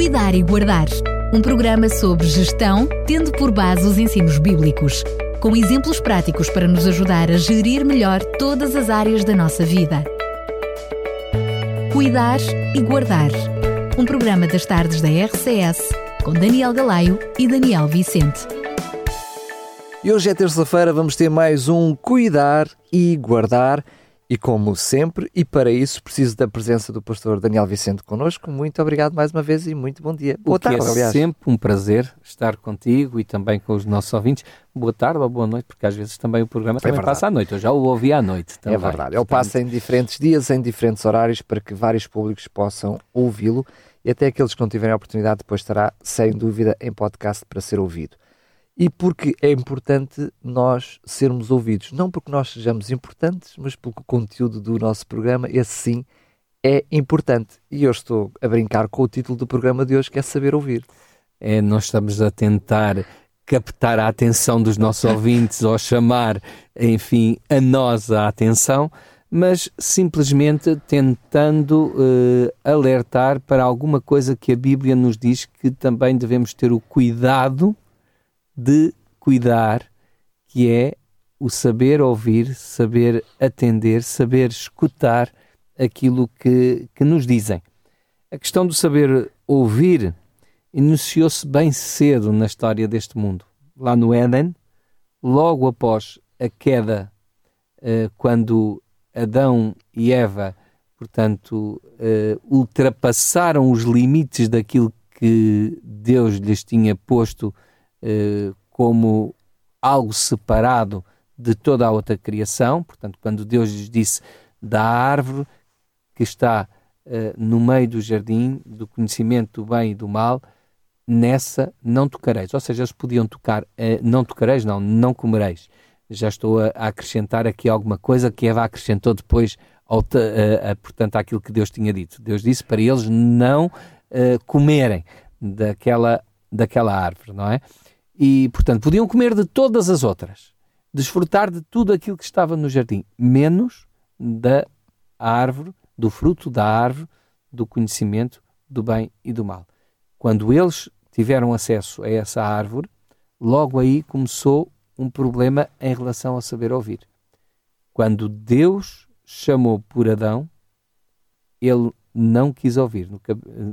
Cuidar e Guardar. Um programa sobre gestão, tendo por base os ensinos bíblicos, com exemplos práticos para nos ajudar a gerir melhor todas as áreas da nossa vida. Cuidar e Guardar. Um programa das tardes da RCS, com Daniel Galaio e Daniel Vicente. E hoje é terça-feira, vamos ter mais um Cuidar e Guardar. E como sempre, e para isso preciso da presença do pastor Daniel Vicente connosco. Muito obrigado mais uma vez e muito bom dia. Boa tarde, é aliás. sempre um prazer estar contigo e também com os nossos ouvintes. Boa tarde ou boa noite, porque às vezes também o programa é também verdade. passa à noite. Eu já o ouvi à noite também. É verdade. Ele passa em diferentes dias, em diferentes horários, para que vários públicos possam ouvi-lo e até aqueles que não tiverem a oportunidade depois estará, sem dúvida, em podcast para ser ouvido e porque é importante nós sermos ouvidos. Não porque nós sejamos importantes, mas porque o conteúdo do nosso programa, esse sim, é importante. E eu estou a brincar com o título do programa de hoje, que é Saber Ouvir. É, nós estamos a tentar captar a atenção dos nossos ouvintes ou chamar, enfim, a nós a atenção, mas simplesmente tentando uh, alertar para alguma coisa que a Bíblia nos diz que também devemos ter o cuidado de cuidar, que é o saber ouvir, saber atender, saber escutar aquilo que, que nos dizem. A questão do saber ouvir iniciou-se bem cedo na história deste mundo. Lá no Éden, logo após a queda, eh, quando Adão e Eva, portanto, eh, ultrapassaram os limites daquilo que Deus lhes tinha posto eh, como algo separado de toda a outra criação. Portanto, quando Deus lhes disse da árvore que está uh, no meio do jardim, do conhecimento do bem e do mal, nessa não tocareis. Ou seja, eles podiam tocar, uh, não tocareis, não, não comereis. Já estou a, a, acrescentar aqui alguma coisa que Eva acrescentou depois, ao, uh, portanto, àquilo que Deus tinha dito. Deus disse para eles não comerem daquela, daquela árvore, não é? E, portanto, podiam comer de todas as outras, desfrutar de tudo aquilo que estava no jardim, menos da árvore, do fruto da árvore, do conhecimento do bem e do mal. Quando eles tiveram acesso a essa árvore, logo aí começou um problema em relação a saber ouvir. Quando Deus chamou por Adão, ele não quis ouvir. No,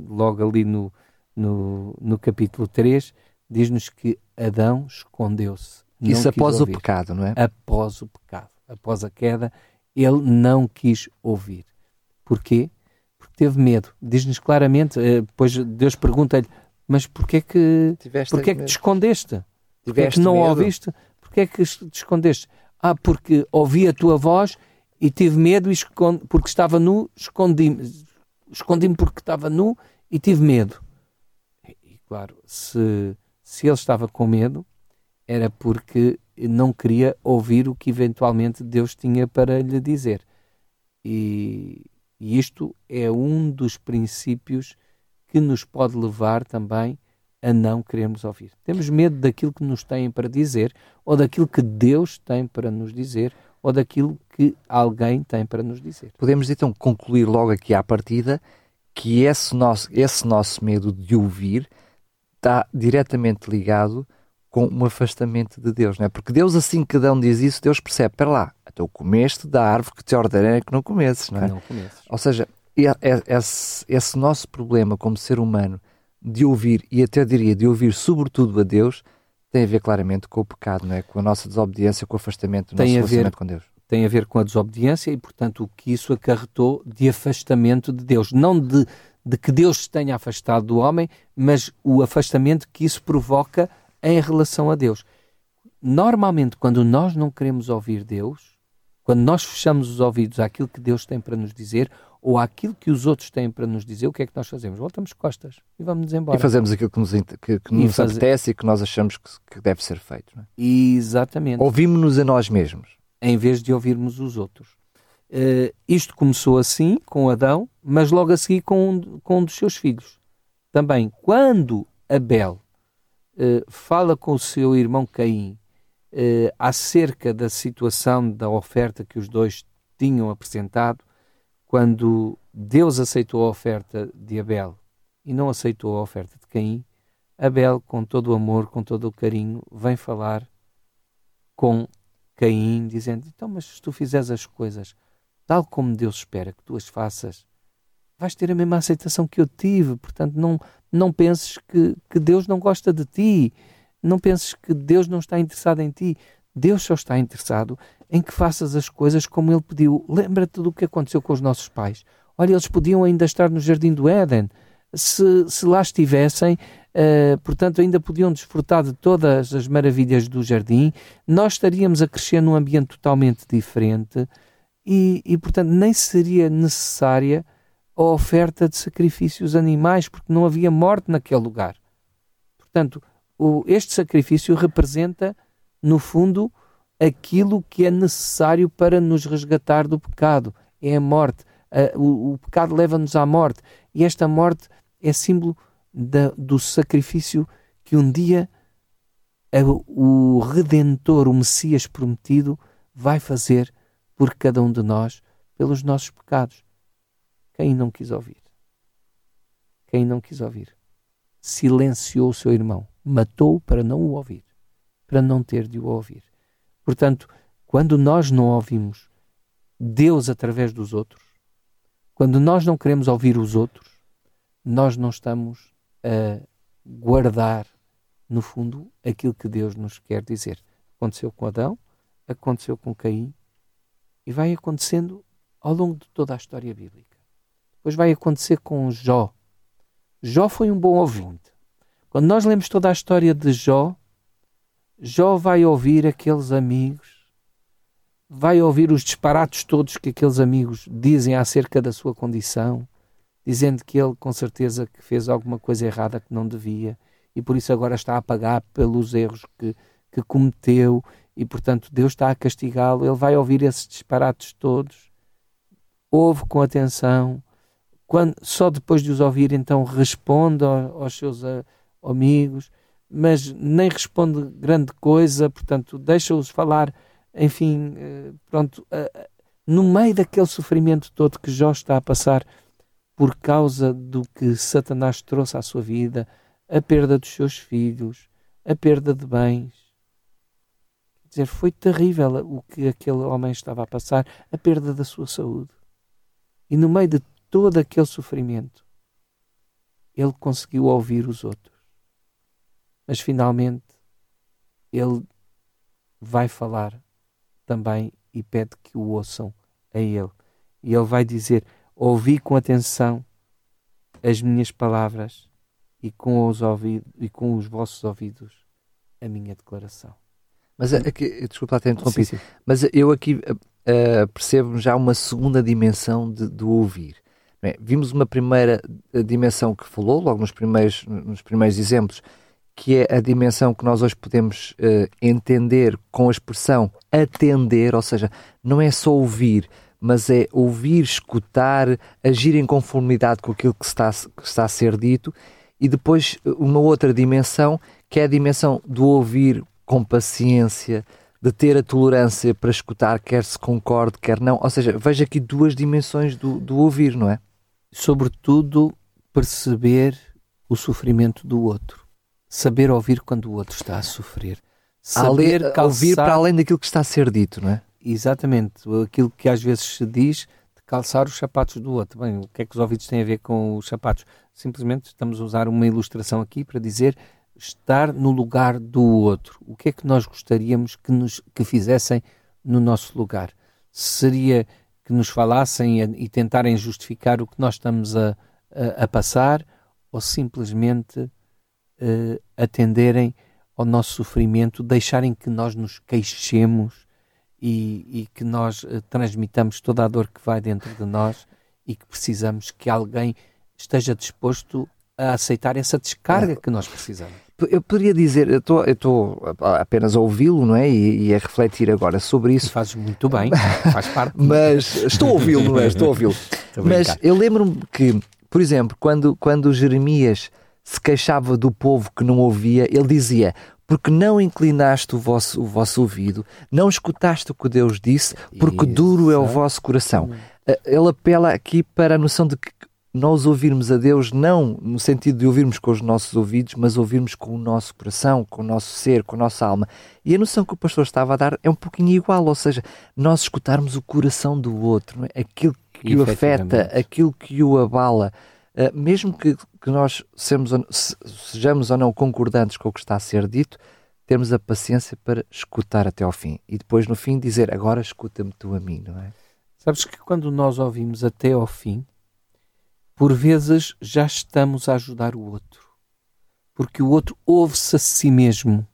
logo ali no, no, no capítulo 3, diz-nos que Adão escondeu-se. Isso após ouvir. o pecado, não é? Após o pecado, após a queda, ele não quis ouvir. Porquê? Porque teve medo. Diz-nos claramente, eh, depois Deus pergunta-lhe, mas porquê que, porquê que te escondeste? Porquê é que não medo? ouviste? Porquê que te escondeste? Ah, porque ouvi a tua voz e tive medo e escondi, porque estava nu, escondi-me. Escondi-me porque estava nu e tive medo. E, claro, se se ele estava com medo, era porque não queria ouvir o que eventualmente Deus tinha para lhe dizer. E, e isto é um dos princípios que nos pode levar também a não queremos ouvir. Temos medo daquilo que nos têm para dizer, ou daquilo que Deus tem para nos dizer, ou daquilo que alguém tem para nos dizer. Podemos então concluir logo aqui à partida que esse nosso, esse nosso medo de ouvir está diretamente ligado com um afastamento de Deus, não é? Porque Deus, assim que Adão diz isso, Deus percebe, para lá, então comeste da árvore que te ordenei que não comesses, não é? Não comesses. Ou seja, esse, esse nosso problema como ser humano de ouvir, e até diria de ouvir sobretudo a Deus, tem a ver claramente com o pecado, não é? Com a nossa desobediência, com o afastamento do tem nosso relacionamento com Deus. Tem a ver com a desobediência e, portanto, o que isso acarretou de afastamento de Deus. Não de de que Deus se tenha afastado do homem, mas o afastamento que isso provoca em relação a Deus. Normalmente, quando nós não queremos ouvir Deus, quando nós fechamos os ouvidos àquilo que Deus tem para nos dizer ou àquilo que os outros têm para nos dizer, o que é que nós fazemos? Voltamos costas e vamos-nos embora. E fazemos aquilo que nos, que, que nos faz... apetece e que nós achamos que, que deve ser feito. É? Exatamente. Ouvimos-nos a nós mesmos. Em vez de ouvirmos os outros. Uh, isto começou assim, com Adão, mas logo a seguir com um, com um dos seus filhos. Também, quando Abel uh, fala com o seu irmão Caim uh, acerca da situação da oferta que os dois tinham apresentado, quando Deus aceitou a oferta de Abel e não aceitou a oferta de Caim, Abel, com todo o amor, com todo o carinho, vem falar com Caim, dizendo: Então, mas se tu fizeres as coisas tal como Deus espera que tu as faças, vais ter a mesma aceitação que eu tive. Portanto, não, não penses que, que Deus não gosta de ti. Não penses que Deus não está interessado em ti. Deus só está interessado em que faças as coisas como Ele pediu. Lembra-te do que aconteceu com os nossos pais. Olha, eles podiam ainda estar no jardim do Éden. Se, se lá estivessem, uh, portanto, ainda podiam desfrutar de todas as maravilhas do jardim. Nós estaríamos a crescer num ambiente totalmente diferente e, e portanto, nem seria necessária a oferta de sacrifícios animais, porque não havia morte naquele lugar. Portanto, o, este sacrifício representa, no fundo, aquilo que é necessário para nos resgatar do pecado. É a morte. o, o, pecado leva-nos à morte. E esta morte é símbolo da, do sacrifício que um dia o Redentor, o Messias prometido, vai fazer por cada um de nós pelos nossos pecados. Quem não quis ouvir? Quem não quis ouvir? Silenciou o seu irmão, matou para não o ouvir, para não ter de o ouvir. Portanto, quando nós não ouvimos Deus através dos outros, quando nós não queremos ouvir os outros, nós não estamos a guardar, no fundo, aquilo que Deus nos quer dizer. Aconteceu com Adão, aconteceu com Caim e vai acontecendo ao longo de toda a história bíblica. Depois vai acontecer com Jó. Jó foi um bom ouvinte. Quando nós lemos toda a história de Jó, Jó vai ouvir aqueles amigos, vai ouvir os disparates todos que aqueles amigos dizem acerca da sua condição, dizendo que ele com certeza que fez alguma coisa errada que não devia e por isso agora está a pagar pelos erros que, que cometeu e portanto Deus está a castigá-lo. Ele vai ouvir esses disparates todos, ouve com atenção, quando, só depois de os ouvir, então responde aos seus a, amigos, mas nem responde grande coisa, portanto, deixa-os falar, enfim, eh, pronto, no meio daquele sofrimento todo que Jó está a passar por causa do que Satanás trouxe à sua vida, a perda dos seus filhos, a perda de bens. Dizer, foi terrível o que aquele homem estava a passar, a perda da sua saúde. E no meio de todo aquele sofrimento, ele conseguiu ouvir os outros. Mas finalmente ele vai falar também e pede que o ouçam a ele. E ele vai dizer: Ouvi com atenção as minhas palavras e com os, ouvidos, e com os vossos ouvidos a minha declaração. Mas aqui, desculpa ter interrompido, mas eu aqui uh, percebo já uma segunda dimensão de, do ouvir. Bem, vimos uma primeira eh, dimensão que falou, logo nos primeiros, nos primeiros exemplos, que é a dimensão que nós hoje podemos uh, entender com a expressão atender, ou seja, não é só ouvir, mas é ouvir, escutar, agir em conformidade com aquilo que está, que está a ser dito, e depois uma outra dimensão, que é a dimensão do ouvir com paciência, de ter a tolerância para escutar, quer se concorde, quer não. Ou seja, veja aqui duas dimensões do, do ouvir, não é? sobretudo, perceber o sofrimento do outro. Saber ouvir quando o outro está a sofrer. Saber calçar... Ouvir para além daquilo que está a ser dito, não é? Exatamente. Aquilo que às vezes se diz de calçar os sapatos do outro. Bem, o que é que os ouvidos têm a ver com os sapatos? Simplesmente estamos a usar uma ilustração aqui para dizer estar no lugar do outro. O que é que nós gostaríamos que nos que fizessem no nosso lugar? Seria que nos falassem e tentarem justificar o que nós estamos a, a, a passar ou simplesmente uh, atenderem ao nosso sofrimento, deixarem que nós nos queixemos e, e que nós uh, transmitamos toda a dor que vai dentro de nós e que precisamos que alguém esteja disposto a aceitar essa descarga que nós precisamos eu poderia dizer, eu estou apenas a ouvi-lo, não é? E, e, a refletir agora sobre isso. Fazes muito bem, faz parte. Mas estou a ouvi-lo, não é? Estou a ouvi-lo. Mas eu lembro-me que, por exemplo, quando, quando Jeremias se queixava do povo que não ouvia, ele dizia: Porque não inclinaste o vosso, o vosso ouvido, não escutaste o que Deus disse, porque duro é o vosso coração. Eh, ele apela aqui para a noção de que nós ouvirmos a Deus não no sentido de ouvirmos com os nossos ouvidos, mas ouvirmos com o nosso coração, com o nosso ser, com a nossa alma. E a noção que o pastor estava a dar é um pouquinho igual, ou seja, nós escutarmos o coração do outro, é? aquilo que o afeta, aquilo que o abala, uh, mesmo que, que nós sejamos, sejamos ou não concordantes com o que está a ser dito, termos a paciência para escutar até ao fim e depois no fim dizer agora escuta-me tu a mim, não é? Sabes que quando nós ouvimos até ao fim, por vezes já estamos a ajudar o outro, porque o outro ouve-se a si mesmo.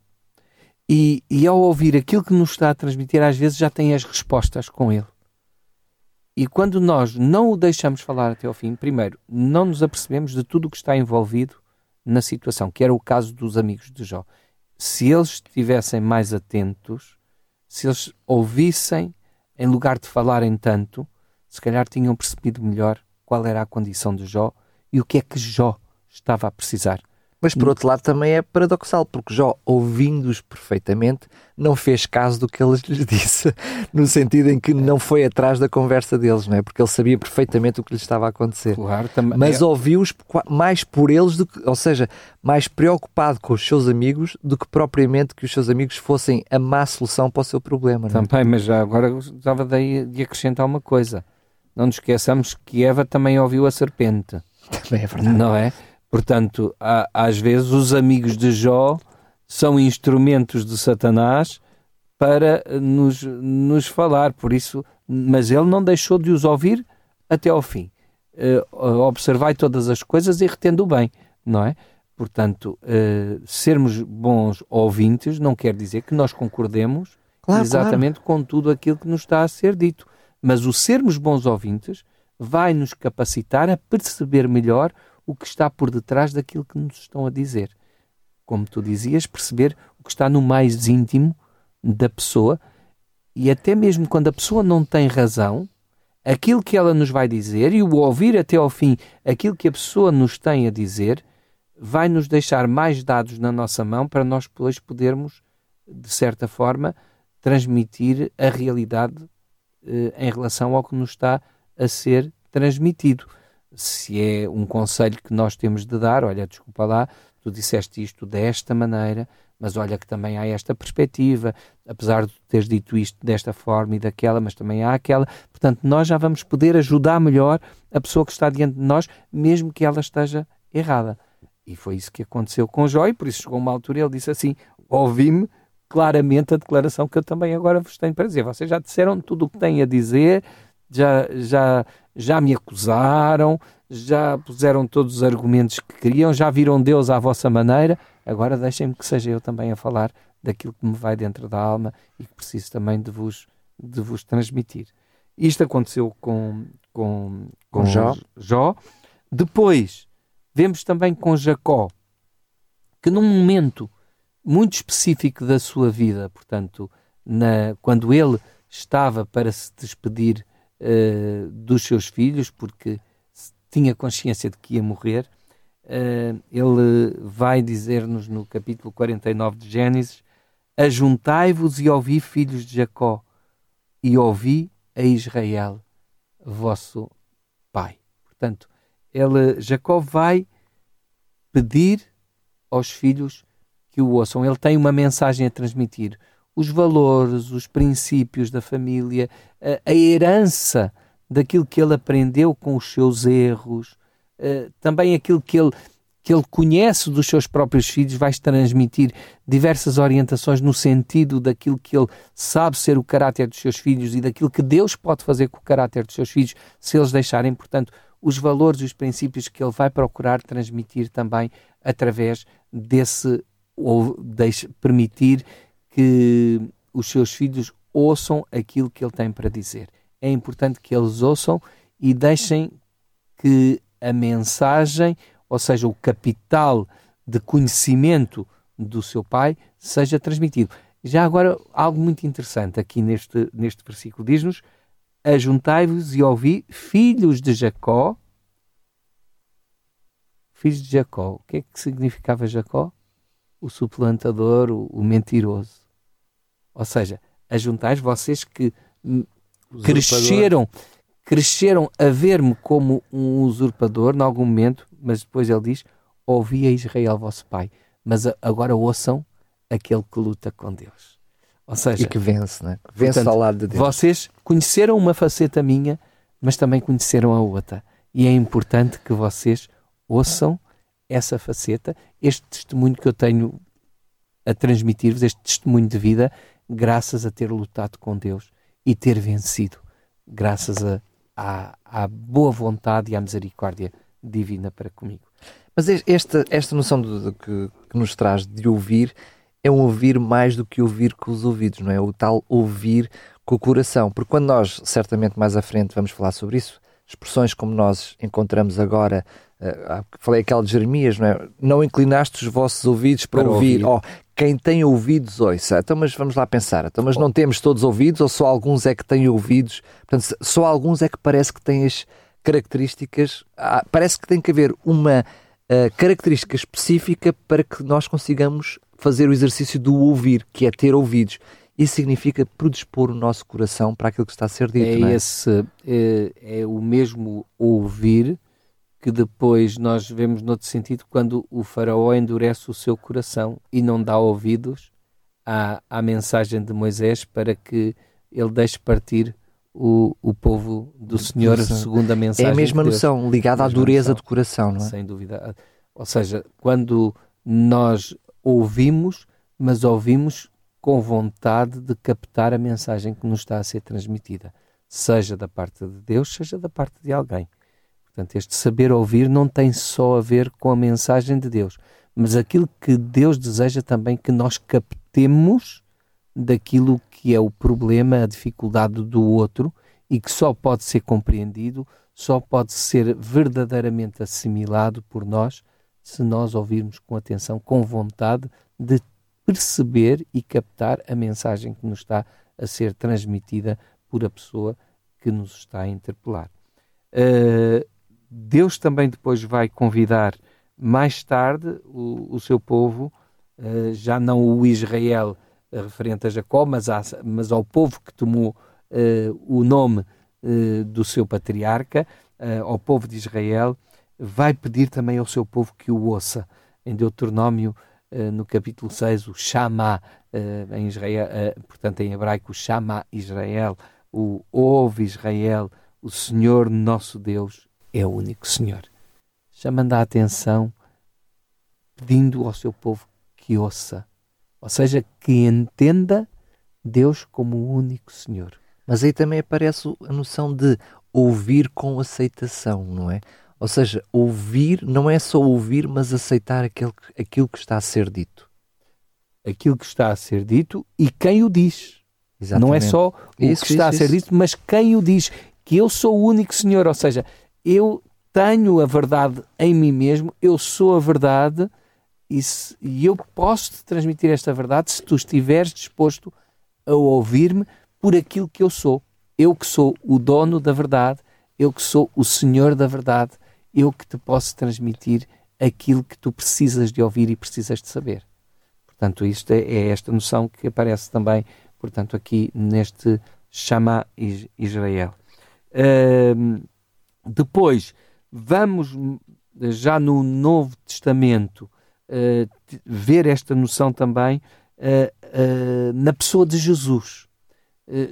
E, e ao ouvir aquilo que nos está a transmitir, às vezes já tem as respostas com ele. E quando nós não o deixamos falar até ao fim, primeiro, não nos apercebemos de tudo o que está envolvido na situação, que era o caso dos amigos de Jó. Se eles estivessem mais atentos, se eles ouvissem, em lugar de falarem tanto, se calhar tinham percebido melhor qual era a condição de Jó e o que é que Jó estava a precisar. Mas por outro lado também é paradoxal, porque Jó, ouvindo-os perfeitamente, não fez caso do que eles lhes disse, no sentido em que não foi atrás da conversa deles, não é? Porque ele sabia perfeitamente o que lhes estava a acontecer. Claro, também. Mas é... ouviu-os mais por eles, do que, ou seja, mais preocupado com os seus amigos do que propriamente que os seus amigos fossem a má solução para o seu problema. Não é? Também, mas já agora gostava de, de acrescentar uma coisa. Não nos esqueçamos que Eva também ouviu a serpente. Também é verdade. Não é? Portanto, há, às vezes os amigos de Jó são instrumentos de Satanás para nos, nos falar, por isso, mas ele não deixou de os ouvir até ao fim. Uh, observai todas as coisas e retendo bem, não é? Portanto, uh, sermos bons ouvintes não quer dizer que nós concordemos claro, exatamente claro. com tudo aquilo que nos está a ser dito. Mas o sermos bons ouvintes vai nos capacitar a perceber melhor o que está por detrás daquilo que nos estão a dizer. Como tu dizias, perceber o que está no mais íntimo da pessoa e até mesmo quando a pessoa não tem razão, aquilo que ela nos vai dizer e o ouvir até ao fim aquilo que a pessoa nos tem a dizer vai nos deixar mais dados na nossa mão para nós depois podermos, de certa forma, transmitir a realidade em relação ao que nos está a ser transmitido se é um conselho que nós temos de dar, olha, desculpa lá, tu disseste isto desta maneira, mas olha que também há esta perspectiva, apesar de teres dito isto desta forma e daquela, mas também há aquela. Portanto, nós já vamos poder ajudar melhor a pessoa que está diante de nós, mesmo que ela esteja errada. E foi isso que aconteceu com Jó, e por isso chegou uma altura e ele disse assim: ouvi-me claramente a declaração que eu também agora vos tenho para dizer. Vocês já disseram tudo o que têm a dizer, já, já, já me acusaram, já puseram todos os argumentos que queriam, já viram Deus à vossa maneira, agora deixem-me que seja eu também a falar daquilo que me vai dentro da alma e que preciso também de vos, de vos transmitir. Isto aconteceu com, com, com Jó. Jó. Depois, vemos também com Jacó, que num momento muito específico da sua vida, portanto, na, quando ele estava para se despedir uh, dos seus filhos, porque tinha consciência de que ia morrer. Uh, ele vai dizer-nos no capítulo 49 de Gênesis: Ajuntai-vos e ouvi, filhos de Jacó, e ouvi a Israel, vosso pai. Portanto, ele, Jacó vai pedir aos filhos que o ouçam. Ele tem uma mensagem a transmitir os valores, os princípios da família, a, a herança daquilo que ele aprendeu com os seus erros, uh, também aquilo que ele, que ele conhece dos seus próprios filhos, vai transmitir diversas orientações no sentido daquilo que ele sabe ser o caráter dos seus filhos e daquilo que Deus pode fazer com o caráter dos seus filhos, se eles deixarem, portanto, os valores e os princípios que ele vai procurar transmitir também através desse ou deixe, permitir que os seus filhos ouçam aquilo que ele tem para dizer. É importante que eles ouçam e deixem que a mensagem, ou seja, o capital de conhecimento do seu pai, seja transmitido. Já agora, algo muito interessante aqui neste, neste versículo diz-nos: Ajuntai-vos e ouvi, filhos de Jacó. Filhos de Jacó. O que é que significava Jacó? O suplantador, o, o mentiroso. Ou seja, ajuntais vocês que cresceram, cresceram a ver-me como um usurpador, em algum momento, mas depois ele diz: Ouvi a Israel, vosso pai, mas agora ouçam aquele que luta com Deus. Ou seja, e que vence, né? vence portanto, ao lado de Deus. Vocês conheceram uma faceta minha, mas também conheceram a outra. E é importante que vocês ouçam essa faceta, este testemunho que eu tenho a transmitir-vos, este testemunho de vida, graças a ter lutado com Deus e ter vencido, graças à boa vontade e à misericórdia divina para comigo. Mas esta, esta noção de que, que, nos traz de ouvir é um ouvir mais do que ouvir com os ouvidos, não é? O tal ouvir com o coração. Porque quando nós, certamente mais à frente, vamos falar sobre isso, expressões como nós encontramos agora, uh, falei aquela de Jeremias, não é? Não inclinaste os vossos ouvidos para, para ouvir. ouvir. Oh, quem tem ouvidos, ouça. Então, mas vamos lá pensar. Então, mas não temos todos ouvidos ou só alguns é que têm ouvidos? Portanto, só alguns é que parece que têm as características. Ah, parece que tem que haver uma uh, característica específica para que nós consigamos fazer o exercício do ouvir, que é ter ouvidos. Isso significa predispor o nosso coração para aquilo que está a ser dito. É, é? esse é, é o mesmo ouvir que depois nós vemos noutro sentido quando o faraó endurece o seu coração e não dá ouvidos à, à mensagem de Moisés para que ele deixe partir o, o povo do Senhor segundo a mensagem. É a mesma de noção, ligada à dureza noção, do coração, não é? Sem dúvida. Ou seja, quando nós ouvimos, mas ouvimos com vontade de captar a mensagem que nos está a ser transmitida, seja da parte de Deus, seja da parte de alguém. Portanto, este saber ouvir não tem só a ver com a mensagem de Deus, mas aquilo que Deus deseja também que nós captemos daquilo que é o problema, a dificuldade do outro e que só pode ser compreendido, só pode ser verdadeiramente assimilado por nós se nós ouvirmos com atenção, com vontade de perceber e captar a mensagem que nos está a ser transmitida por a pessoa que nos está a interpelar. Uh, Deus também depois vai convidar mais tarde o, o seu povo, uh, já não o Israel referente a Jacó, mas, mas ao povo que tomou uh, o nome uh, do seu patriarca, ao povo de Israel, vai pedir também ao seu povo que o ouça. Em Deuteronômio, no capítulo 6, o Shama, em Israel, portanto em hebraico, Shama Israel, o Ouve Israel, o Senhor nosso Deus é o único Senhor. Chamando a atenção, pedindo ao seu povo que ouça ou seja, que entenda Deus como o único Senhor. Mas aí também aparece a noção de ouvir com aceitação, não é? Ou seja, ouvir não é só ouvir, mas aceitar aquele, aquilo que está a ser dito. Aquilo que está a ser dito e quem o diz. Exatamente. Não é só o isso, que está isso, a ser isso. dito, mas quem o diz. Que eu sou o único Senhor. Ou seja, eu tenho a verdade em mim mesmo, eu sou a verdade e, se, e eu posso te transmitir esta verdade se tu estiveres disposto a ouvir-me por aquilo que eu sou. Eu que sou o dono da verdade, eu que sou o Senhor da verdade, eu que te posso transmitir aquilo que tu precisas de ouvir e precisas de saber. Portanto, isto é, é esta noção que aparece também, portanto, aqui neste Shama Israel. Depois, vamos já no Novo Testamento uh, ver esta noção também uh, na pessoa de Jesus.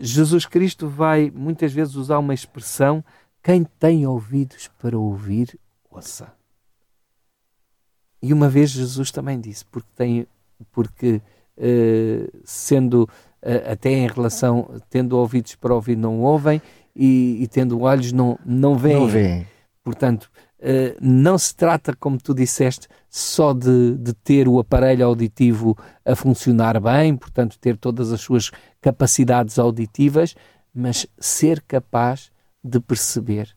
Jesus Cristo vai muitas vezes usar uma expressão: quem tem ouvidos para ouvir, ouça. E uma vez Jesus também disse, porque tem, porque sendo até em relação, tendo ouvidos para ouvir, não ouvem, e, e tendo olhos, não, não veem. Não veem. Portanto, Uh, não se trata, como tu disseste, só de, de, ter o aparelho auditivo a funcionar bem, portanto, ter todas as suas capacidades auditivas, mas ser capaz de perceber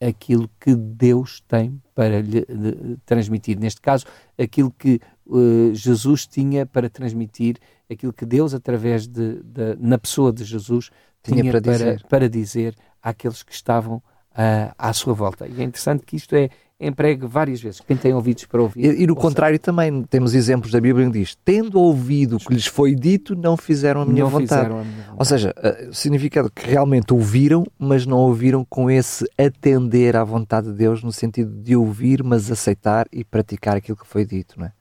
aquilo que Deus tem para lhe transmitir. Neste caso, aquilo que uh, Jesus tinha para transmitir, aquilo que Deus, através de, de na pessoa de Jesus, tinha, tinha para, para, dizer. para dizer àqueles que estavam uh, à sua volta. E é interessante que isto é, empregue várias vezes. Quem tem ouvidos para ouvir. E, e no contrário também, temos exemplos da Bíblia que diz: tendo ouvido o que lhes foi dito, não fizeram a minha, não vontade. fizeram a minha vontade. Ou seja, uh, significa que realmente ouviram, mas não ouviram com esse atender à vontade de Deus, no sentido de ouvir, mas aceitar e praticar aquilo que foi dito, não é?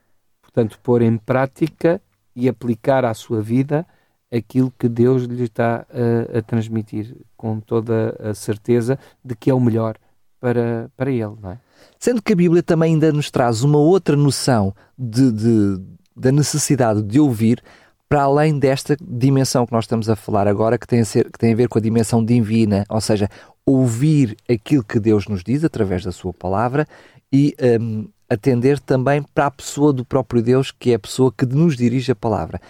Portanto, pôr em prática e aplicar à sua vida aquilo que Deus lhe está a, a transmitir, com toda a certeza de que é o melhor para, para ele, não é? Sendo que a Bíblia também ainda nos traz uma outra noção de, de, da necessidade de ouvir, para além desta dimensão que nós estamos a falar agora, que tem a, ser, que tem a ver com a dimensão divina, ou seja, ouvir aquilo que Deus nos diz através da Sua palavra e um, atender também para a pessoa do próprio Deus, que é a pessoa que nos dirige a palavra.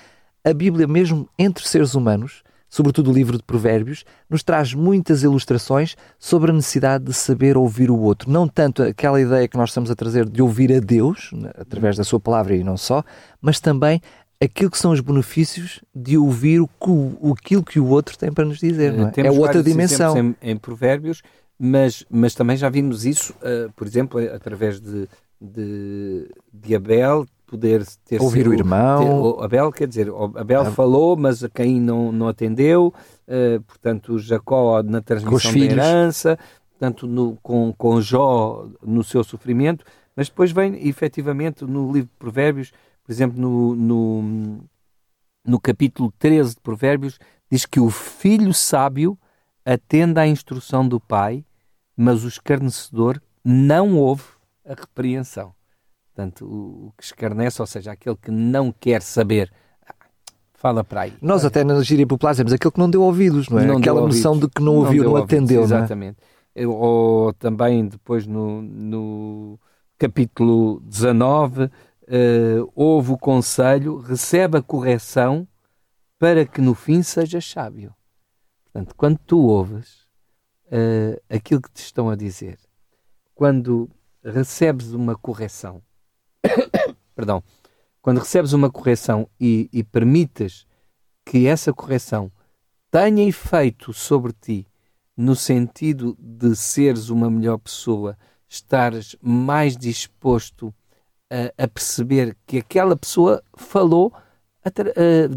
A Bíblia, mesmo entre seres humanos, sobretudo o livro de Provérbios, nos traz muitas ilustrações sobre a necessidade de saber ouvir o outro. Não tanto aquela ideia que nós estamos a trazer de ouvir a Deus, né, através da sua palavra e não só, mas também aquilo que são os benefícios de ouvir o que, o, aquilo que o outro tem para nos dizer. Não é? é outra dimensão. Em, em, Provérbios, mas, mas também já vimos isso, uh, por exemplo, através de, de, de Abel, poder ter ouvir sido, o irmão. Ter, Abel, quer dizer, Abel ah. falou, mas a Caim não, não atendeu, uh, portanto, Jacó na transmissão da herança, portanto, no, com, com Jó no seu sofrimento, mas depois vem efetivamente no livro de Provérbios, por exemplo, no, no, no capítulo 13 de Provérbios, diz que o filho sábio atende à instrução do pai, mas o escarnecedor não ouve a repreensão. Portanto, o, que escarnece, ou seja, aquele que não quer saber, fala para aí. Nós até na gíria popular dizemos aquele que não deu ouvidos, não é? Não Aquela noção de que não ouviu, não, não atendeu, ouvidos, Exatamente. É? Ou também depois no, no capítulo 19, uh, ouve o conselho, recebe a correção para que no fim seja sábio. Portanto, quando tu ouves uh, aquilo que te estão a dizer, quando recebes uma correção, perdão, quando recebes uma correção e, e permites que essa correção tenha efeito sobre ti, no sentido de seres uma melhor pessoa, estares mais disposto a, a perceber que aquela pessoa falou,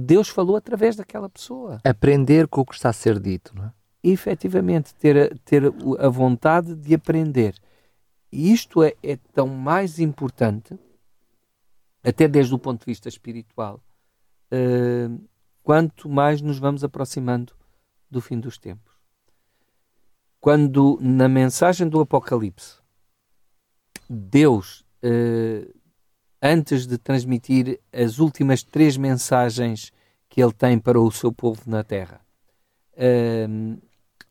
Deus falou através daquela pessoa. Aprender com o que está a ser dito, não é? E, efetivamente, ter, ter a vontade de aprender. E isto é, é tão mais importante até desde o ponto de vista espiritual, uh, quanto mais nos vamos aproximando do fim dos tempos. Quando na mensagem do Apocalipse, Deus, uh, antes de transmitir as últimas três mensagens que ele tem para o seu povo na terra, uh,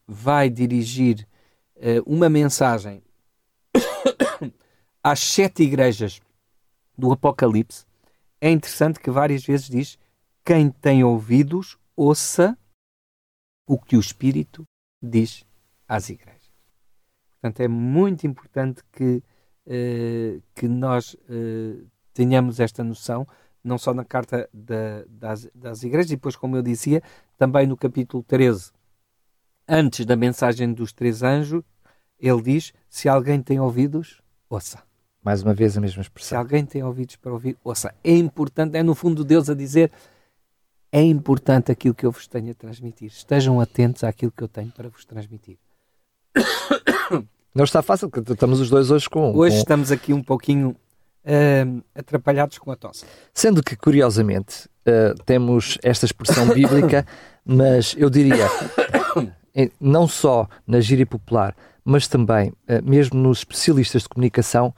vai dirigir uma mensagem às sete igrejas do Apocalipse, é interessante que várias vezes diz: quem tem ouvidos, ouça o que o Espírito diz às igrejas. Portanto, é muito importante que, uh, que nós uh, tenhamos esta noção, não só na carta da, das, das igrejas, e depois, como eu dizia, também no capítulo 13, antes da mensagem dos três anjos, ele diz: Se alguém tem ouvidos, ouça. Mais uma vez a mesma expressão. Se alguém tem ouvidos para ouvir, ouça. É importante, é no fundo Deus a dizer: é importante aquilo que eu vos tenho a transmitir. Estejam atentos àquilo que eu tenho para vos transmitir. Não está fácil, porque estamos os dois hoje com. Hoje com... estamos aqui um pouquinho uh, atrapalhados com a tosse. Sendo que, curiosamente, uh, temos esta expressão bíblica, mas eu diria, não só na gíria popular, mas também, uh, mesmo nos especialistas de comunicação,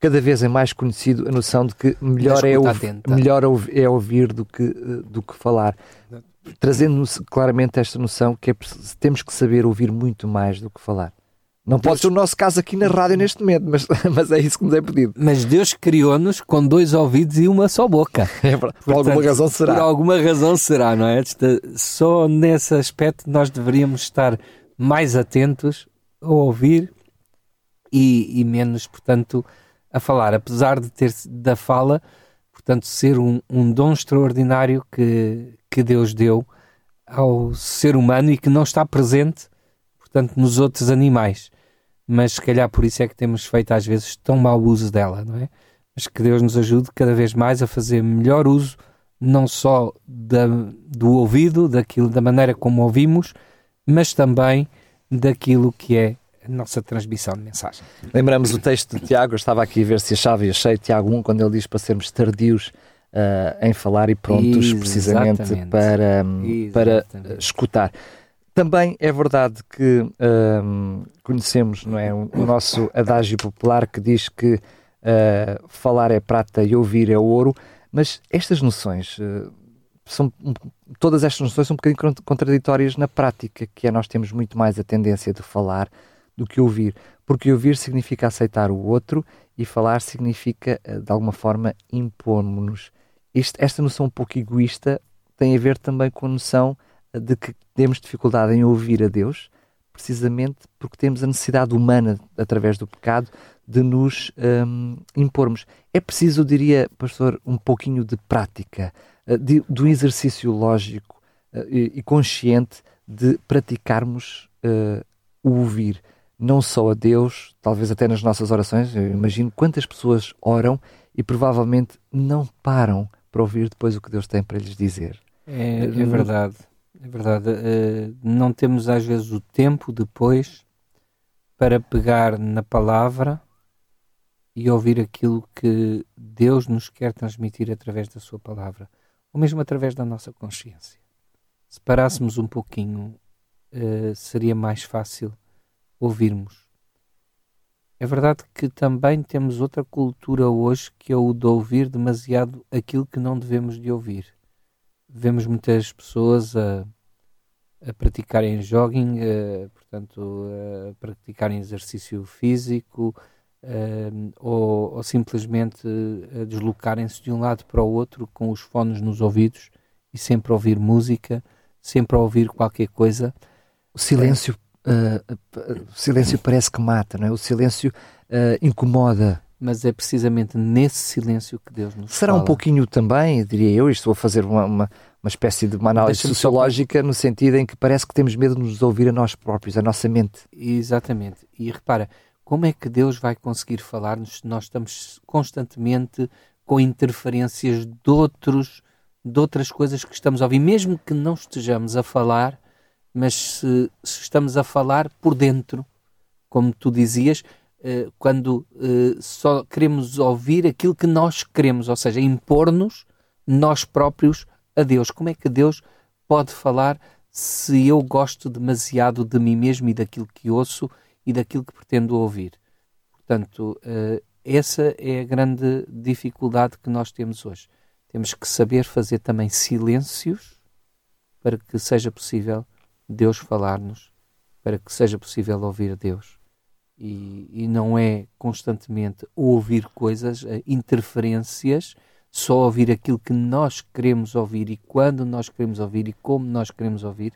cada vez é mais conhecido a noção de que melhor, é, ouvir, melhor é ouvir do que, eh, do que falar. Trazendo-nos claramente esta noção que é, temos que saber ouvir muito mais do que falar. Não Deus... pode ser o nosso caso aqui na rádio neste momento, mas, mas é isso que nos é pedido. Mas Deus criou-nos com dois ouvidos e uma só boca. É, por Portanto, alguma razão será. Por alguma razão será, não é? Só nesse aspecto nós deveríamos estar mais atentos a ouvir e, e menos, portanto, a falar, apesar de ter da fala, portanto, ser um, um dom extraordinário que, que Deus deu ao ser humano e que não está presente, portanto, nos outros animais. mas se calhar por isso é que temos feito às vezes tão mau uso dela, não é? Mas que Deus nos ajude cada vez mais a fazer melhor uso, não só da, do ouvido, daquilo, da maneira como ouvimos, mas também daquilo que é nossa transmissão de mensagem. Lembramos o texto de Tiago, eu estava aqui a ver se achava e achei Tiago 1, quando ele diz para sermos tardios uh, em falar e prontos Exatamente. precisamente para, para escutar. Também é verdade que um, conhecemos não é, o nosso adágio popular que diz que uh, falar é prata e ouvir é ouro, mas estas noções uh, são todas estas noções são um bocadinho contraditórias na prática, que é nós temos muito mais a tendência de falar do que ouvir, porque ouvir significa aceitar o outro e falar significa uh, de alguma forma impor-nos. Esta noção um pouco egoísta tem a ver também com a noção de que temos dificuldade em ouvir a Deus, precisamente porque temos a necessidade humana, através do pecado, de nos um, impormos. É preciso, diria, pastor, um pouquinho de prática, uh, de, do exercício lógico e, e, consciente de praticarmos uh, o ouvir, não só a Deus, talvez até nas nossas orações. Eu imagino quantas pessoas oram e provavelmente não param para ouvir depois o que Deus tem para lhes dizer. É, é verdade. É verdade. Uh, não temos às vezes o tempo depois para pegar na palavra e ouvir aquilo que Deus nos quer transmitir através da Sua palavra, ou mesmo através da nossa consciência. Se parássemos um pouquinho, uh, seria mais fácil ouvirmos. É verdade que também temos outra cultura hoje que é o de ouvir demasiado aquilo que não devemos de ouvir vemos muitas pessoas a, a praticarem jogging, a, portanto, a praticarem exercício físico ou, ou, simplesmente a deslocarem-se de um lado para o outro com os fones nos ouvidos e sempre a ouvir música, sempre a ouvir qualquer coisa. O silêncio, uh, uh, o silêncio parece que mata, não é? O silêncio uh, incomoda mas é precisamente nesse silêncio que Deus nos Será fala. um pouquinho também, diria eu, estou a fazer uma, uma, uma espécie de uma análise sociológica no sentido em que parece que temos medo de nos ouvir a nós próprios, a nossa mente. Exatamente. E repara, como é que Deus vai conseguir falar-nos se nós estamos constantemente com interferências de outros, de outras coisas que estamos a ouvir, mesmo que não estejamos a falar, mas se, se estamos a falar por dentro, como tu dizias, eh, quando eh, só queremos ouvir aquilo que nós queremos, ou seja, impor-nos nós próprios a Deus. Como é que Deus pode falar se eu gosto demasiado de mim mesmo e daquilo que ouço e daquilo que pretendo ouvir? Portanto, eh, essa é a grande dificuldade que nós temos hoje. Temos que saber fazer também silêncios para que seja possível Deus falar-nos, para que seja possível ouvir Deus e, e não é constantemente ouvir coisas, eh, interferências, só ouvir aquilo que nós queremos ouvir e quando nós queremos ouvir e como nós queremos ouvir,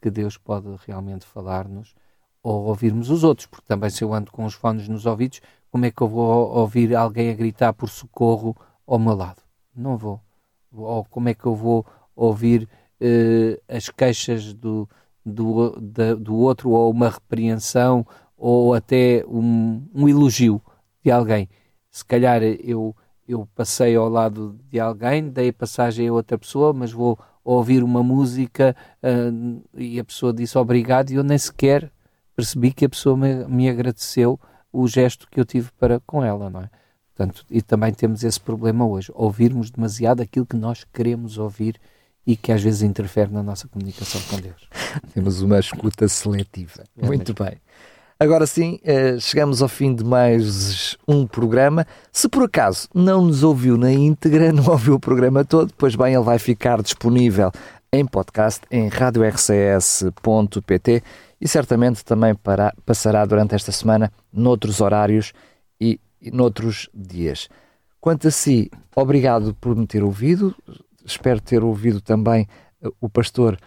que Deus pode realmente falar-nos ou ouvirmos os outros, porque também se eu ando com os fones nos ouvidos, como é que eu vou ouvir alguém a gritar por socorro ao meu lado? Não vou. Ou como é que eu vou ouvir uh, as queixas do, do, da, do outro ou uma repreensão ou até um, um elogio de alguém. Se calhar eu, eu passei ao lado de alguém, dei passagem a outra pessoa, mas vou ouvir uma música uh, e a pessoa disse obrigado e eu nem sequer percebi que a pessoa me, me agradeceu o gesto que eu tive para com ela, não é? Portanto, e também temos esse problema hoje, ouvirmos demasiado aquilo que nós queremos ouvir e que às vezes interfere na nossa comunicação com Deus. Temos uma escuta seletiva. É Muito mesmo. bem. Agora sim, eh, chegamos ao fim de mais um programa. Se por acaso não nos ouviu na íntegra, não ouviu o programa todo, pois bem, ele vai ficar disponível em podcast em radiorcs.pt e certamente também para, passará durante esta semana noutros horários e, e noutros dias. Quanto a si, obrigado por me ter ouvido. Espero ter ouvido também eh, o pastor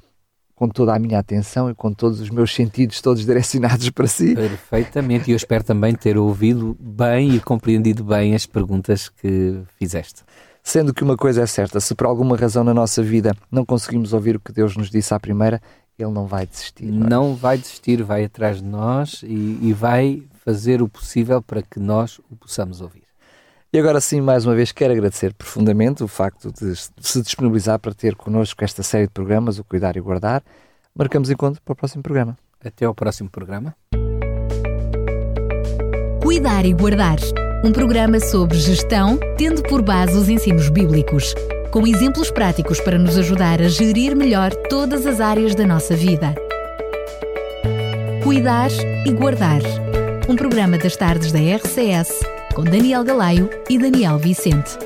com toda a minha atenção e com todos os meus sentidos todos direcionados para si. Perfeitamente, e eu espero também ter ouvido bem e compreendido bem as perguntas que fizeste. Sendo que uma coisa é certa, se por alguma razão na nossa vida não conseguimos ouvir o que Deus nos disse à primeira, Ele não vai desistir. Não, é? não vai desistir, vai atrás de nós e, e vai fazer o possível para que nós o possamos ouvir. E agora sim, mais uma vez, quero agradecer profundamente o facto de se disponibilizar para ter connosco esta série de programas, o Cuidar e Guardar. Marcamos encontro para o próximo programa. Até ao próximo programa. Cuidar e Guardar um programa sobre gestão, tendo por base os ensinos bíblicos, com exemplos práticos para nos ajudar a gerir melhor todas as áreas da nossa vida. Cuidar e Guardar um programa das tardes da RCS com Daniel Galaio e Daniel Vicente.